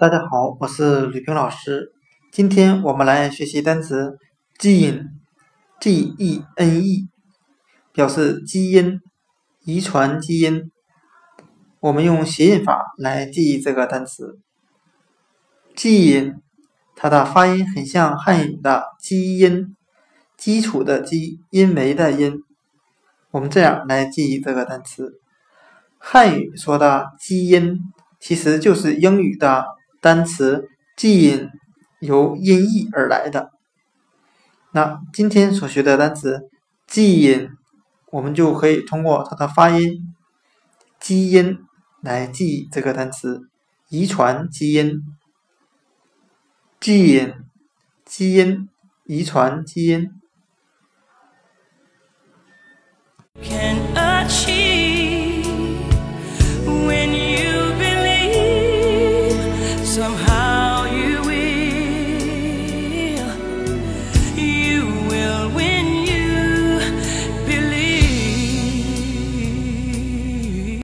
大家好，我是吕平老师。今天我们来学习单词 gene，G-E-N-E，表示基因、遗传基因。我们用谐音法来记忆这个单词 gene，它的发音很像汉语的基因，基础的基，因为的因。我们这样来记忆这个单词，汉语说的基因，其实就是英语的。单词 gene 由音译而来的，那今天所学的单词 gene，我们就可以通过它的发音基因来记忆这个单词，遗传基因，gene 基因，遗传基因。